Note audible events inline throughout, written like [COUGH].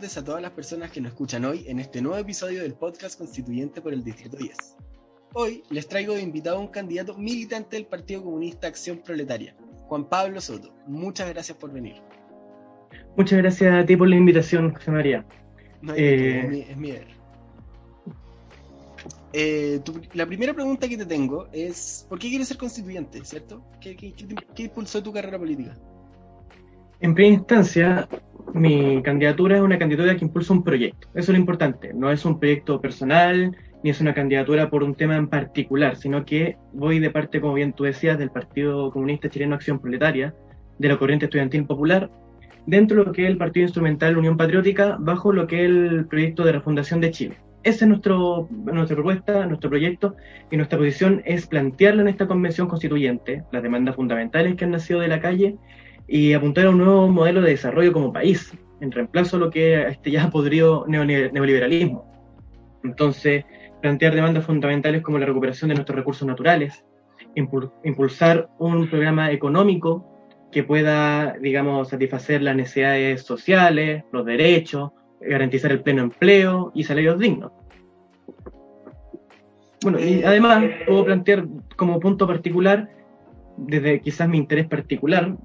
tardes a todas las personas que nos escuchan hoy en este nuevo episodio del podcast constituyente por el Distrito 10. Hoy les traigo de invitado a un candidato militante del Partido Comunista Acción Proletaria, Juan Pablo Soto. Muchas gracias por venir. Muchas gracias a ti por la invitación, José María. No, eh... es mi, deber. Eh, la primera pregunta que te tengo es, ¿por qué quieres ser constituyente, cierto? ¿Qué, qué impulsó tu carrera política? En primera instancia, mi candidatura es una candidatura que impulsa un proyecto. Eso es lo importante. No es un proyecto personal, ni es una candidatura por un tema en particular, sino que voy de parte, como bien tú decías, del Partido Comunista Chileno Acción Proletaria, de la Corriente Estudiantil Popular, dentro de lo que es el Partido Instrumental Unión Patriótica, bajo lo que es el proyecto de refundación de Chile. Esa es nuestro, nuestra propuesta, nuestro proyecto, y nuestra posición es plantearlo en esta convención constituyente, las demandas fundamentales que han nacido de la calle, y apuntar a un nuevo modelo de desarrollo como país, en reemplazo a lo que este ya [LAUGHS] podrido neoliberalismo. Entonces, plantear demandas fundamentales como la recuperación de nuestros recursos naturales, impulsar un programa económico que pueda, digamos, satisfacer las necesidades sociales, los derechos, garantizar el pleno empleo y salarios dignos. Bueno, y además puedo plantear como punto particular, desde quizás mi interés particular,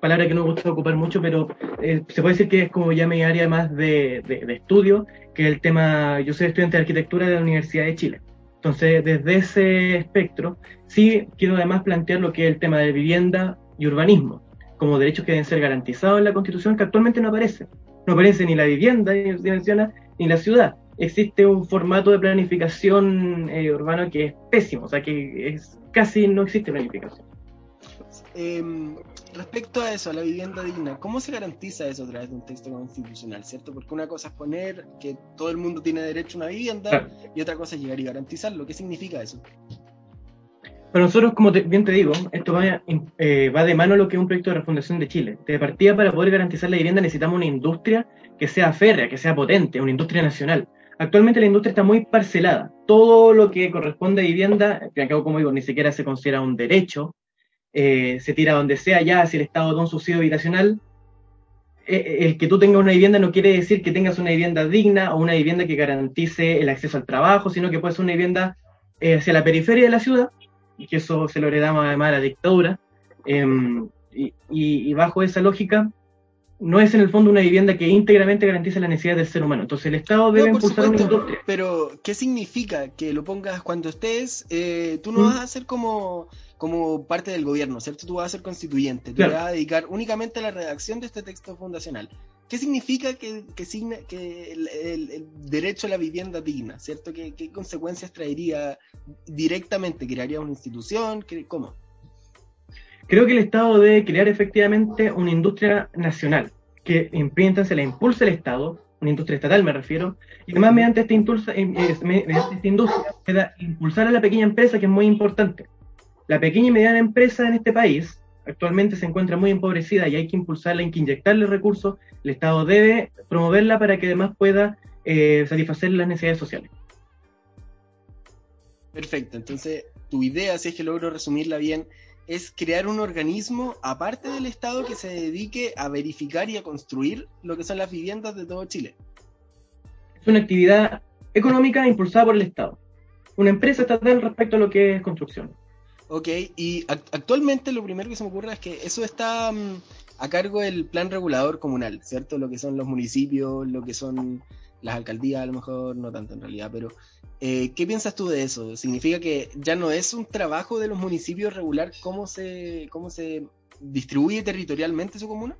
palabra que no me gusta ocupar mucho, pero eh, se puede decir que es como ya mi área más de, de, estudio, que el tema, yo soy estudiante de arquitectura de la Universidad de Chile. Entonces, desde ese espectro, sí quiero además plantear lo que es el tema de vivienda y urbanismo, como derechos que deben ser garantizados en la Constitución, que actualmente no aparece. No aparece ni la vivienda, ni la ciudad. Existe un formato de planificación eh, urbano que es pésimo, o sea que es, casi no existe planificación. Em, respecto a eso, a la vivienda digna, ¿cómo se garantiza eso a través de un texto constitucional, cierto? Porque una cosa es poner que todo el mundo tiene derecho a una vivienda y otra cosa es llegar y garantizarlo. ¿Qué significa eso? Para nosotros, como bien te digo, esto va, eh, va de mano a lo que es un proyecto de refundación de Chile. De partida, para poder garantizar la vivienda necesitamos una industria que sea férrea, que sea potente, una industria nacional. Actualmente la industria está muy parcelada. Todo lo que corresponde a vivienda, que acabo como digo, ni siquiera se considera un derecho, eh, se tira donde sea ya, si el Estado da un subsidio habitacional, eh, eh, el que tú tengas una vivienda no quiere decir que tengas una vivienda digna o una vivienda que garantice el acceso al trabajo, sino que puede ser una vivienda hacia la periferia de la ciudad, y que eso se lo heredamos además a la dictadura, em, y, bajo esa lógica, no es en el fondo una vivienda que íntegramente garantice las necesidades del ser humano. Entonces el Estado debe impulsar una industria. Pero, ¿qué significa que lo pongas cuando estés? tú no ¿Mm? vas a ser como como parte del gobierno, ¿cierto? Tú vas a ser constituyente, tú te vas a dedicar únicamente a la redacción de este texto fundacional. ¿Qué significa que, que, el, derecho a la vivienda digna, ¿cierto? ¿Qué, consecuencias traería directamente? ¿Crearía una institución? ¿Cómo? Creo que el Estado debe crear efectivamente una industria nacional, que se la impulse el Estado, una industria estatal me refiero, y además mediante esta, eh, mediante esta industria pueda impulsar a la pequeña empresa, que es muy importante la pequeña y mediana empresa en este país actualmente se encuentra muy empobrecida y hay que impulsarla, hay que inyectarle recursos. El Estado debe promoverla para que además pueda eh, satisfacer las necesidades sociales. Perfecto, entonces tu idea, si es que logro resumirla bien, es crear un organismo aparte del Estado que se dedique a verificar y a construir lo que son las viviendas de todo Chile. Es una actividad económica impulsada por el Estado. Una empresa estatal respecto a lo que es construcción. Ok, y actualmente lo primero que se me ocurre es que eso está mm, a cargo del plan regulador comunal, ¿cierto? Lo que son los municipios, lo que son las alcaldías, a lo mejor no tanto en realidad, pero eh, ¿qué piensas tú de eso? ¿Significa que ya no es un trabajo de los municipios regular cómo se, cómo se distribuye territorialmente su comuna?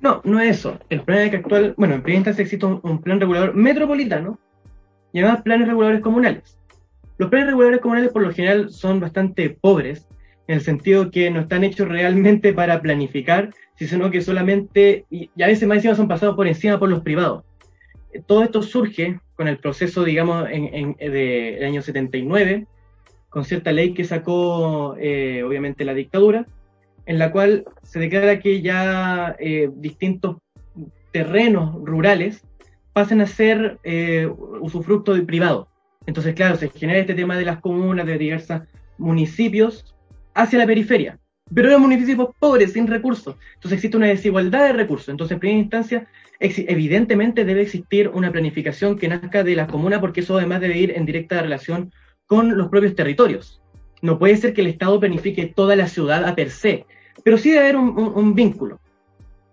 No, no es eso. El plan es que actual, bueno, en primera instancia existe un plan regulador metropolitano además planes reguladores comunales. Los planes regulares comunales por lo general son bastante pobres, en el sentido que no están hechos realmente para planificar, sino que solamente, y, a veces más encima son pasados por encima por los privados. Todo esto surge con el proceso, digamos, en, del año 79, con cierta ley que sacó, eh, obviamente, la dictadura, en la cual se declara que ya eh, distintos terrenos rurales pasan a ser eh, usufructo de privado. Entonces, claro, se genera este tema de las comunas, de diversos municipios, hacia la periferia, pero eran municipios pobres, sin recursos. Entonces existe una desigualdad de recursos. Entonces, en primera instancia, evidentemente debe existir una planificación que nazca de la comuna porque eso además debe ir en directa relación con los propios territorios. No puede ser que el Estado planifique toda la ciudad a per se, pero sí debe haber un, vínculo,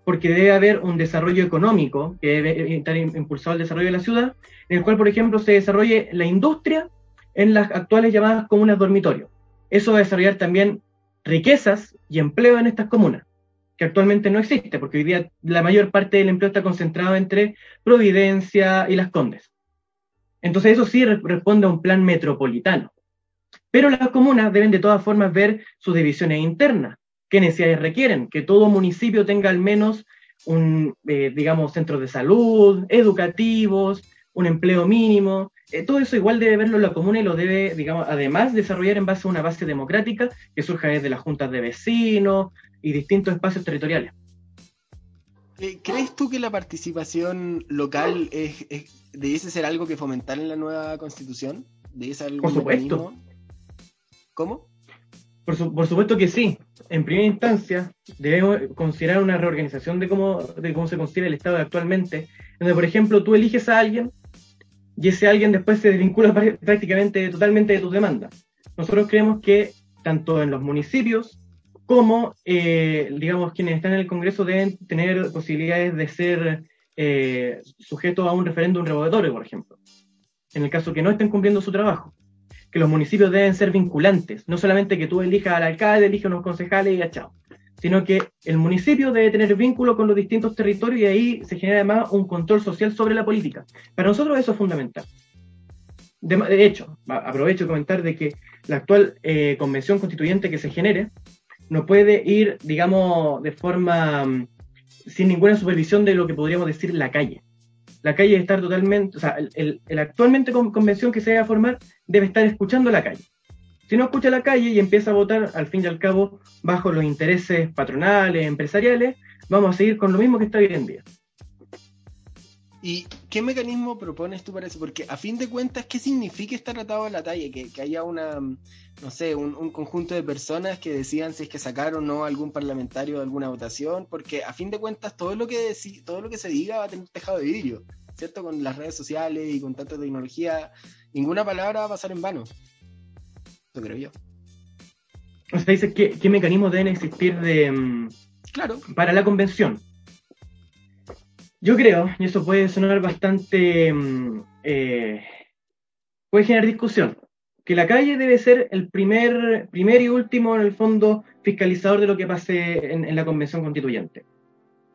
porque debe haber un desarrollo económico que debe estar impulsado el desarrollo de la ciudad, en el cual, por ejemplo, se desarrolle la industria en las actuales llamadas comunas dormitorio. Eso va a desarrollar también riquezas y empleo en estas comunas, que actualmente no existe, porque hoy día la mayor parte del empleo está concentrado entre Providencia y Las Condes. Entonces eso sí responde a un plan metropolitano. Pero las comunas deben de todas formas ver sus divisiones internas, qué necesidades requieren, que todo municipio tenga al menos un, eh, digamos, centro de salud, educativos, un empleo mínimo. Eh, todo eso igual debe verlo la comuna y lo debe, digamos, además desarrollar en base a una base democrática que surja desde las juntas de vecinos y distintos espacios territoriales. Eh, ¿Crees tú que la participación local es, debiese ser algo que fomentar en la nueva constitución? ¿Debiese ser Por supuesto. ¿Cómo? Por, supuesto que sí. En primera instancia, debemos considerar una reorganización de cómo, de cómo se considera el Estado actualmente, donde, por ejemplo, tú eliges a alguien y ese alguien después se desvincula prácticamente totalmente de tus demandas. Nosotros creemos que tanto en los municipios como, eh, digamos, quienes están en el Congreso deben tener posibilidades de ser eh, sujetos a un referéndum revocatorio, por ejemplo, en el caso que no estén cumpliendo su trabajo. Que los municipios deben ser vinculantes, no solamente que tú elijas al alcalde, elijas unos concejales y ya chao, sino que el municipio debe tener vínculo con los distintos territorios y ahí se genera además un control social sobre la política. Para nosotros eso es fundamental. De, hecho, aprovecho de comentar de que la actual eh, convención constituyente que se genere no puede ir, digamos, de forma mm, sin ninguna supervisión de lo que podríamos decir la calle. La calle debe estar totalmente, o sea, el, actualmente convención que se vaya a formar debe estar escuchando la calle. Si no escucha la calle y empieza a votar, al fin y al cabo, bajo los intereses patronales, empresariales, vamos a seguir con lo mismo que está hoy en día. ¿Y qué mecanismo propones tú para eso? Porque a fin de cuentas, ¿qué significa estar atado a la talla? Que, haya una, no sé, un, conjunto de personas que decidan si es que sacar o no algún parlamentario de alguna votación, porque a fin de cuentas todo lo que todo lo que se diga va a tener tejado de vidrio, ¿cierto? Con las redes sociales y con tanta tecnología, ninguna palabra va a pasar en vano. Eso creo yo. O sea, dice ¿qué, qué mecanismos deben existir de, mm, claro. para la convención. Yo creo, y eso puede sonar bastante, mm, eh, puede generar discusión, que la calle debe ser el primer, primer y último, en el fondo, fiscalizador de lo que pase en, la convención constituyente.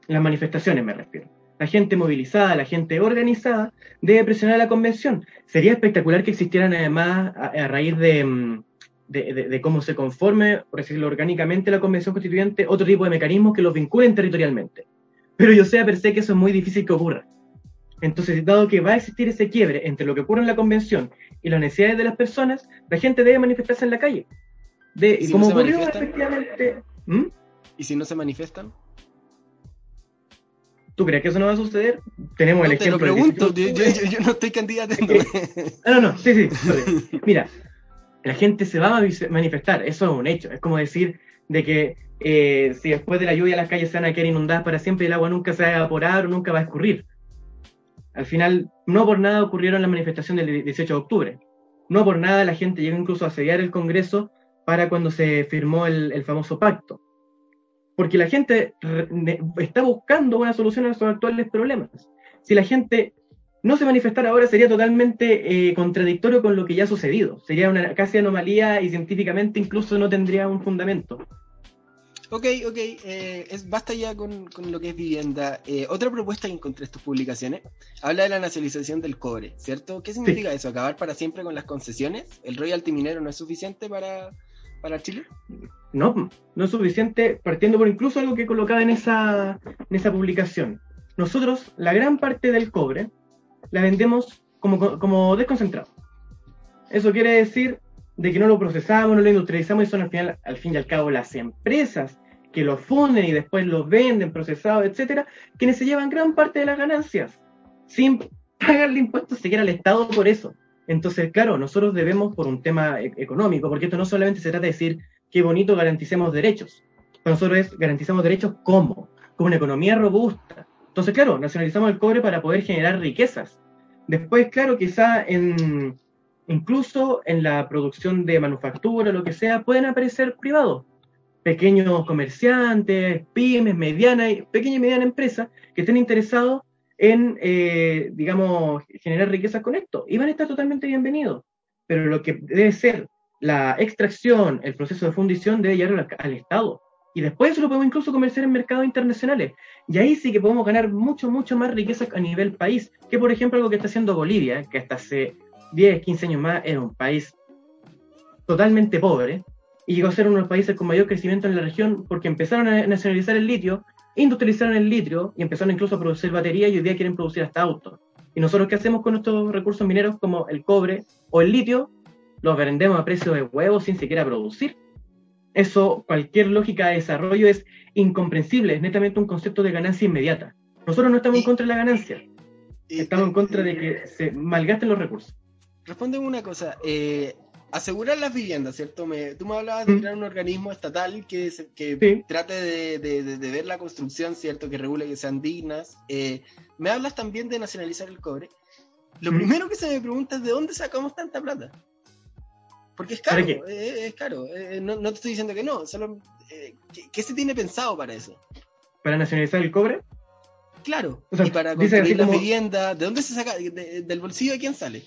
En las manifestaciones me refiero. La gente movilizada, la gente organizada, debe presionar a la convención. Sería espectacular que existieran además, a, raíz mm, de, de, cómo se conforme, por decirlo orgánicamente, la convención constituyente, otro tipo de mecanismos que los vinculen territorialmente pero yo sé a per se que eso es muy difícil que ocurra. Entonces, dado que va a existir ese quiebre entre lo que ocurre en la convención y las necesidades de las personas, la gente debe manifestarse en la calle. De, ¿Y como ocurrió efectivamente. ¿Mm? ¿Y si no se manifiestan? ¿Tú crees que eso no va a suceder? Tenemos el ejemplo. Te lo pregunto, yo, yo, no estoy candidato. [LAUGHS] ah, no, no, sí, sí. [LAUGHS] Mira, la gente se va a manifestar, eso es un hecho. Es como decir de que eh, si después de la lluvia las calles se van a quedar inundadas para siempre el agua nunca se va a evaporar o nunca va a escurrir. Al final, no por nada ocurrieron las manifestaciones del 18 de octubre. No por nada la gente llegó incluso a asediar el Congreso para cuando se firmó el, famoso pacto. Porque la gente está buscando una solución a sus actuales problemas. Si la gente no se manifestara ahora sería totalmente eh, contradictorio con lo que ya ha sucedido. Sería una casi anomalía y científicamente incluso no tendría un fundamento. Ok, ok, eh, es, basta ya con, lo que es vivienda. Eh, otra propuesta que encontré en tus publicaciones habla de la nacionalización del cobre, ¿cierto? ¿Qué significa eso? ¿Acabar para siempre con las concesiones? ¿El royalty minero no es suficiente para, para Chile? No, no es suficiente, partiendo por incluso algo que colocaba en esa, en esa publicación. Nosotros, la gran parte del cobre, la vendemos como, como desconcentrado. Eso quiere decir de que no lo procesamos, no lo industrializamos y son al, final, al fin y al cabo las empresas que lo funden y después lo venden procesados, etcétera, quienes se llevan gran parte de las ganancias sin pagarle impuestos siquiera al Estado por eso. Entonces, claro, nosotros debemos por un tema e-, económico, porque esto no solamente se trata de decir qué bonito garanticemos derechos. Nosotros es garantizamos derechos ¿cómo? Con una economía robusta, Entonces, claro, nacionalizamos el cobre para poder generar riquezas. Después, claro, quizá en, incluso en la producción de manufactura, lo que sea, pueden aparecer privados, pequeños comerciantes, pymes, medianas, pequeña y mediana empresas que estén interesados en, eh, digamos, generar riquezas con esto. Y van a estar totalmente bienvenidos. Pero lo que debe ser la extracción, el proceso de fundición debe llegar al, Estado. Y después eso lo podemos incluso comerciar en mercados internacionales. Y ahí sí que podemos ganar mucho, mucho más riquezas a nivel país, que por ejemplo algo que está haciendo Bolivia, que hasta hace 10, 15 años más era un país totalmente pobre, y llegó a ser uno de los países con mayor crecimiento en la región porque empezaron a nacionalizar el litio, industrializaron el litio y empezaron incluso a producir baterías y hoy día quieren producir hasta autos. ¿Y nosotros qué hacemos con estos recursos mineros como el cobre o el litio? Los vendemos a precio de huevos sin siquiera producir. Eso, cualquier lógica de desarrollo es incomprensible, es netamente un concepto de ganancia inmediata. Nosotros no estamos en contra de la ganancia, estamos en contra de que se malgasten los recursos. Responde una cosa, eh, asegurar las viviendas, ¿cierto? Me, tú me hablabas de mm. crear un organismo estatal que, que trate de, ver la construcción, ¿cierto? Que regule que sean dignas. Eh, me hablas también de nacionalizar el cobre. Lo mm. primero que se me pregunta es de dónde sacamos tanta plata. Porque es caro, eh, es, caro. Eh, no, te estoy diciendo que no, solo ¿qué, se tiene pensado para eso? ¿Para nacionalizar el cobre? Claro, y para construir las viviendas, ¿de dónde se saca? ¿Del bolsillo de quién sale?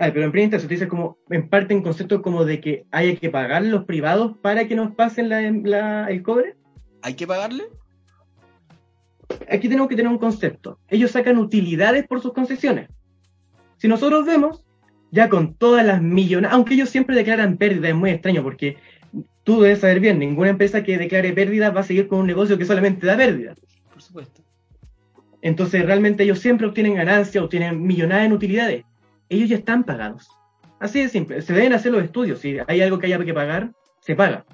Ah, pero en primera se dice como, en parte en concepto como de que haya que pagar los privados para que nos pasen la, el cobre. ¿Hay que pagarle? Aquí tenemos que tener un concepto. Ellos sacan utilidades por sus concesiones. Si nosotros vemos, ya con todas las millones, aunque ellos siempre declaran pérdida, es muy extraño porque tú debes saber bien, ninguna empresa que declare pérdida va a seguir con un negocio que solamente da pérdida. Por supuesto. Entonces realmente ellos siempre obtienen ganancias, obtienen millonadas en utilidades ellos ya están pagados. Así de simple. Se deben hacer los estudios. Si hay algo que haya que pagar, se paga.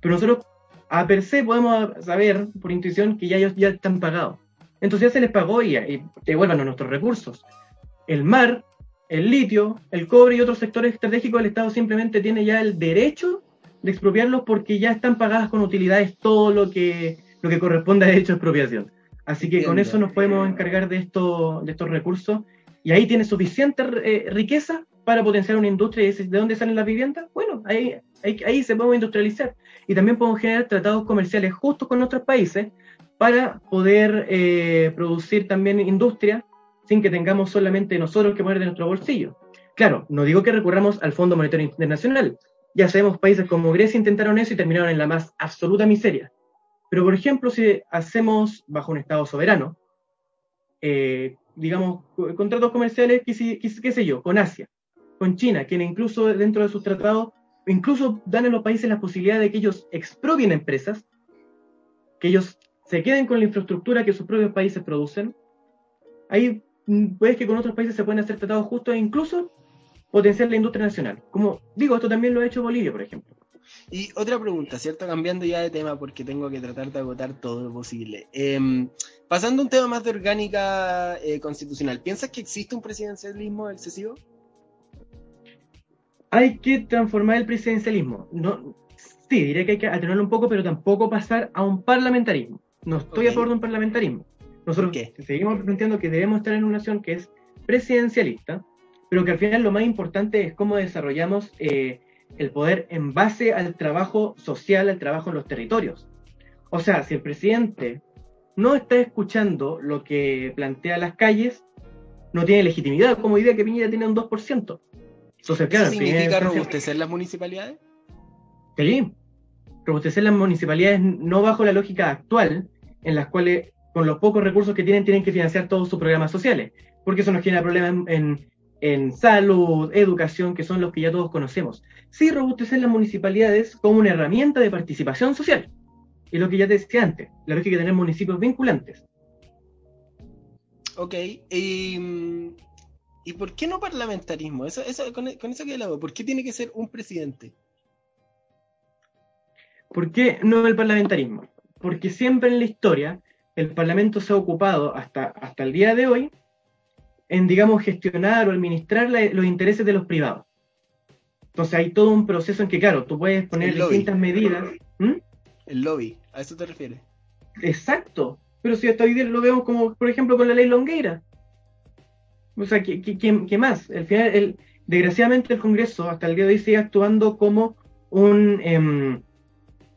Pero nosotros, a per se, podemos saber por intuición que ya ellos ya están pagados. Entonces ya se les pagó y, y devuelvan nuestros recursos. El mar, el litio, el cobre y otros sectores estratégicos, el Estado simplemente tiene ya el derecho de expropiarlos porque ya están pagadas con utilidades todo lo que, lo que corresponde a derecho de expropiación. Así que con eso nos podemos encargar de, esto, de estos recursos y ahí tiene suficiente eh, riqueza para potenciar una industria. ¿Y de dónde salen las viviendas? Bueno, ahí, ahí, se puede industrializar. Y también podemos generar tratados comerciales justos con otros países para poder eh, producir también industria sin que tengamos solamente nosotros que poner de nuestro bolsillo. Claro, no digo que recurramos al Fondo Monetario Internacional. Ya sabemos, países como Grecia intentaron eso y terminaron en la más absoluta miseria. Pero, por ejemplo, si hacemos bajo un Estado soberano, eh, digamos, contratos comerciales, qué, qué, sé yo, con Asia, con China, quienes incluso dentro de sus tratados, incluso dan a los países la posibilidad de que ellos expropien empresas, que ellos se queden con la infraestructura que sus propios países producen. Ahí mm, puedes que con otros países se pueden hacer tratados justos e incluso potenciar la industria nacional. Como digo, esto también lo ha hecho Bolivia, por ejemplo. Y otra pregunta, ¿cierto? Cambiando ya de tema porque tengo que tratar de agotar todo lo posible. Em, pasando a un tema más de orgánica eh, constitucional, ¿piensas que existe un presidencialismo excesivo? Hay que transformar el presidencialismo. No, sí, diría que hay que atenuarlo un poco, pero tampoco pasar a un parlamentarismo. No estoy a favor de un parlamentarismo. Nosotros seguimos planteando que debemos estar en una nación que es presidencialista, pero que al final lo más importante es cómo desarrollamos eh, el poder en base al trabajo social, al trabajo en los territorios. O sea, si el presidente no está escuchando lo que plantea las calles, no tiene legitimidad, como idea que Piñera tiene un 2%. Entonces, claro, ¿Significa robustecer las municipalidades? Sí, robustecer las municipalidades no bajo la lógica actual, en las cuales con los pocos recursos que tienen tienen que financiar todos sus programas sociales, porque eso nos genera problemas en, en salud, educación, que son los que ya todos conocemos. Sí robustecer las municipalidades como una herramienta de participación social. Y lo que ya te decía antes, la lógica de tener municipios vinculantes. Ok, y, ¿y por qué no parlamentarismo? Eso, con, eso que hago, ¿por qué tiene que ser un presidente? ¿Por qué no el parlamentarismo? Porque siempre en la historia el Parlamento se ha ocupado hasta, hasta el día de hoy en, digamos, gestionar o administrar los intereses de los privados. Entonces hay todo un proceso en que, claro, tú puedes poner distintas medidas. El lobby, ¿a eso te refieres? Exacto. Pero si hasta hoy día lo vemos como, por ejemplo, con la ley Longueira. O sea, ¿qué, qué, más? Al final, el, desgraciadamente el Congreso hasta el día de hoy sigue actuando como un, em,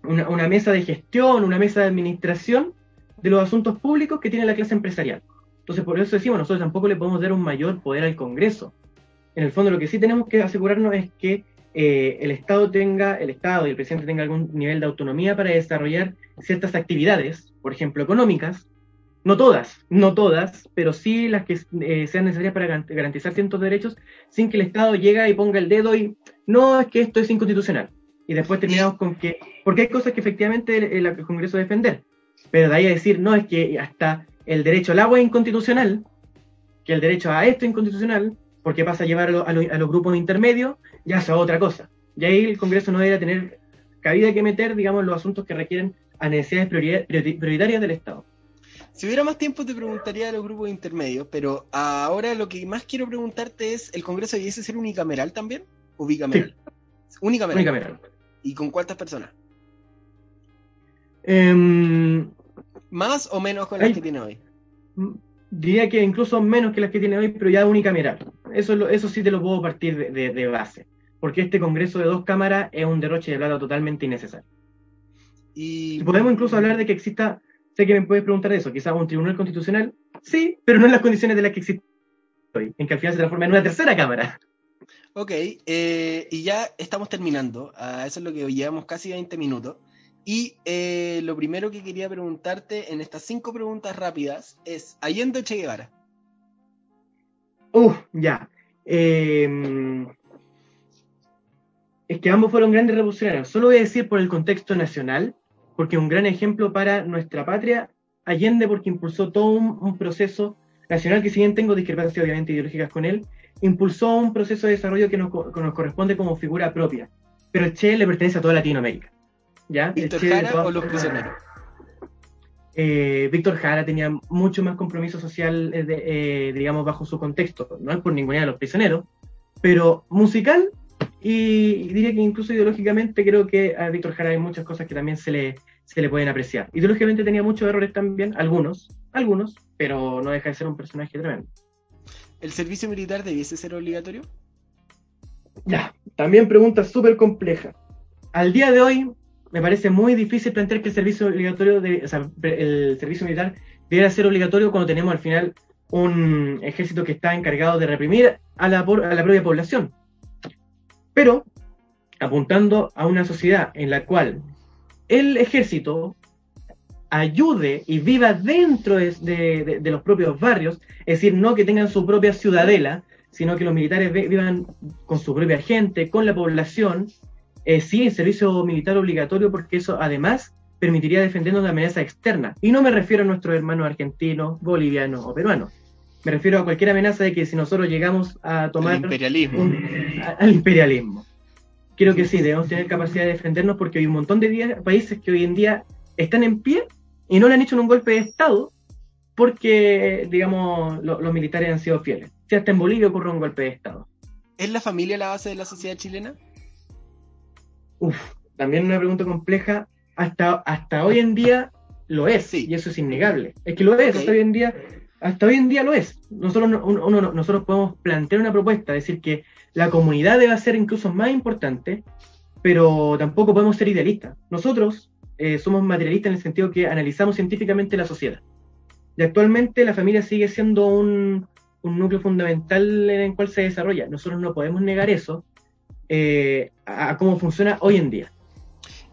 una, una, mesa de gestión, una mesa de administración de los asuntos públicos que tiene la clase empresarial. Entonces, por eso decimos, nosotros tampoco le podemos dar un mayor poder al Congreso. En el fondo, lo que sí tenemos que asegurarnos es que eh, el Estado tenga, el Estado y el presidente tenga algún nivel de autonomía para desarrollar ciertas actividades, por ejemplo, económicas, no todas, no todas, pero sí las que eh, sean necesarias para garantizar ciertos derechos, sin que el Estado llegue y ponga el dedo y no, es que esto es inconstitucional. Y después terminamos con que, porque hay cosas que efectivamente el, el Congreso defender, pero de ahí a decir, no, es que hasta el derecho al agua es inconstitucional, que el derecho a esto es inconstitucional, porque pasa a llevarlo a, los grupos intermedios, ya es otra cosa. Y ahí el Congreso no debería tener cabida que meter, digamos, los asuntos que requieren a necesidades prioritarias del Estado. Si hubiera más tiempo te preguntaría de los grupos intermedios, pero ahora lo que más quiero preguntarte es, ¿el Congreso debiese ser unicameral también? ¿O bicameral? Unicameral. ¿Y con cuántas personas? Em, ¿Más o menos con las que tiene hoy? Diría que incluso menos que las que tiene hoy, pero ya unicameral. Eso, eso sí te lo puedo partir de, base. Porque este Congreso de dos cámaras es un derroche de plata totalmente innecesario. Y podemos incluso hablar de que exista, sé que me puedes preguntar eso, quizás un tribunal constitucional, sí, pero no en las condiciones de las que existe hoy, en que al final se transforma en una tercera cámara. Ok, eh, y ya estamos terminando. Ah, eso es lo que llevamos casi 20 minutos. Y eh, lo primero que quería preguntarte en estas cinco preguntas rápidas es, ¿Allende Che Guevara? Uh, ya. Em, es que ambos fueron grandes revolucionarios. Solo voy a decir por el contexto nacional, porque un gran ejemplo para nuestra patria, Allende porque impulsó todo un, proceso nacional, que si bien tengo discrepancias obviamente ideológicas con él, impulsó un proceso de desarrollo que nos, que nos corresponde como figura propia. Pero Che le pertenece a toda Latinoamérica. ¿Víctor Jara o los prisioneros? Eh, Víctor Jara tenía mucho más compromiso social, eh, eh, digamos, bajo su contexto. No es por ninguna de los prisioneros, pero musical y diría que incluso ideológicamente creo que a Víctor Jara hay muchas cosas que también se le, se le pueden apreciar. Ideológicamente tenía muchos errores también, algunos, algunos, pero no deja de ser un personaje tremendo. ¿El servicio militar debiese ser obligatorio? Ya, también pregunta súper compleja. Al día de hoy, me parece muy difícil plantear que el servicio obligatorio, de, el servicio militar debiera ser obligatorio cuando tenemos al final un ejército que está encargado de reprimir a la, a la propia población. Pero apuntando a una sociedad en la cual el ejército ayude y viva dentro de, de, los propios barrios, es decir, no que tengan su propia ciudadela, sino que los militares vivan con su propia gente, con la población, eh, sí, el servicio militar obligatorio, porque eso además permitiría defendernos de amenaza externa. Y no me refiero a nuestros hermanos argentinos, bolivianos o peruanos. Me refiero a cualquier amenaza de que si nosotros llegamos a tomar... El imperialismo. al imperialismo. Creo que sí, debemos tener capacidad de defendernos porque hay un montón de países que hoy en día están en pie y no le han hecho un golpe de Estado porque, digamos, los militares han sido fieles. Si hasta en Bolivia ocurre un golpe de Estado. ¿Es la familia la base de la sociedad chilena? Uf, también una pregunta compleja. Hasta, hasta hoy en día lo es, y eso es innegable. Es que lo es, hasta hoy en día, hasta hoy en día lo es. Nosotros, nosotros podemos plantear una propuesta, decir que la comunidad debe ser incluso más importante, pero tampoco podemos ser idealistas. Nosotros eh, somos materialistas en el sentido que analizamos científicamente la sociedad. Y actualmente la familia sigue siendo un, un núcleo fundamental en el cual se desarrolla. Nosotros no podemos negar eso, eh, a, cómo funciona hoy en día.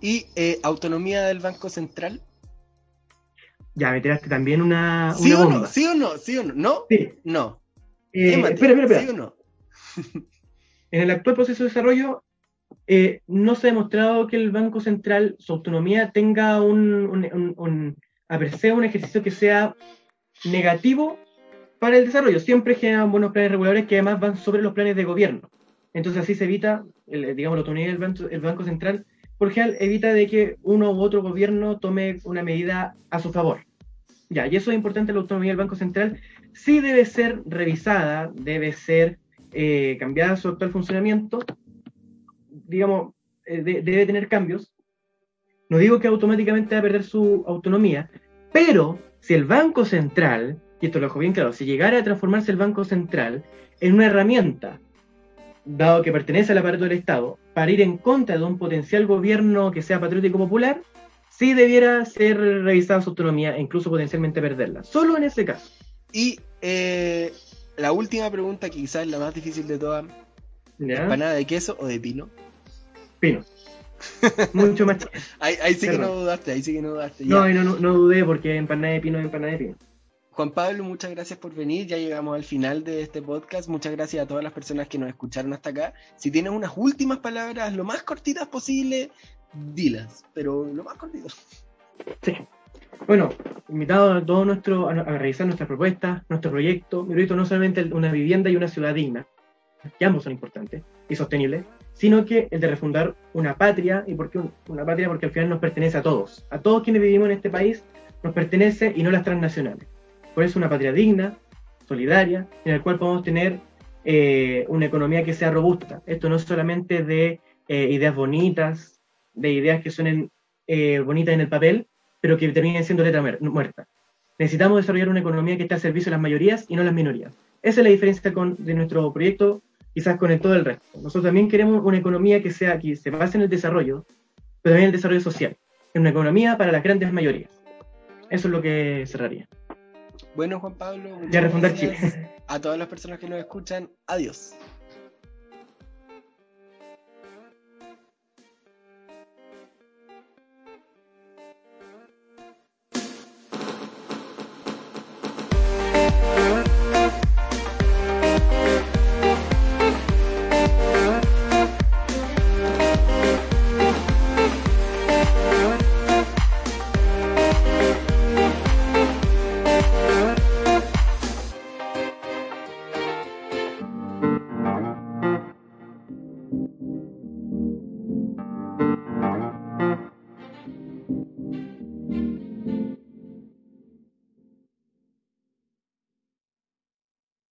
¿Y eh, autonomía del Banco Central? Ya, me tiraste también una. ¿Sí o no? ¿Sí o no? ¿Sí o no? ¿No? Sí. No. Eh, espera, espera, espera. ¿Sí o no? [LAUGHS] en el actual proceso de desarrollo, no se ha demostrado que el Banco Central, su autonomía, tenga un, un, un, un ejercicio que sea negativo para el desarrollo. Siempre generan buenos planes reguladores que además van sobre los planes de gobierno. Entonces así se evita, digamos, la autonomía del banco, el banco Central, por ejemplo, evita de que uno u otro gobierno tome una medida a su favor. Ya, y eso es importante, la autonomía del Banco Central sí debe ser revisada, debe ser eh, cambiada su actual funcionamiento, digamos, eh, debe tener cambios. No digo que automáticamente va a perder su autonomía, pero si el Banco Central, y esto lo dejo bien claro, si llegara a transformarse el Banco Central en una herramienta, dado que pertenece al aparato del Estado, para ir en contra de un potencial gobierno que sea patriótico popular, sí debiera ser revisada su autonomía e incluso potencialmente perderla. Solo en ese caso. Y eh, la última pregunta, que quizás es la más difícil de todas. ¿Empanada de queso o de pino? Pino. Mucho más. [LAUGHS] ahí, sí que no dudaste, ahí sí que no dudaste. No, no, no, dudé porque empanada de pino es empanada de pino. Juan Pablo, muchas gracias por venir. Ya llegamos al final de este podcast. Muchas gracias a todas las personas que nos escucharon hasta acá. Si tienes unas últimas palabras, lo más cortitas posible, dilas, pero lo más cortitas. Sí. Bueno, invitado a todos nuestro, a, revisar nuestras propuestas, nuestro proyecto. Mi proyecto no solamente una vivienda y una ciudad digna, que ambos son importantes y sostenibles, sino que el de refundar una patria. ¿Y por qué una patria? Porque al final nos pertenece a todos. A todos quienes vivimos en este país nos pertenece y no las transnacionales. Por eso una patria digna, solidaria, en la cual podemos tener eh, una economía que sea robusta. Esto no es solamente de eh, ideas bonitas, de ideas que suenen eh, bonitas en el papel, pero que terminen siendo letra muerta. Necesitamos desarrollar una economía que esté al servicio de las mayorías y no las minorías. Esa es la diferencia con, de nuestro proyecto quizás con el todo el resto. Nosotros también queremos una economía que sea que se base en el desarrollo, pero también en el desarrollo social. En una economía para las grandes mayorías. Eso es lo que cerraría. Bueno, Juan Pablo, ya Chile. A todas las personas que nos escuchan, adiós.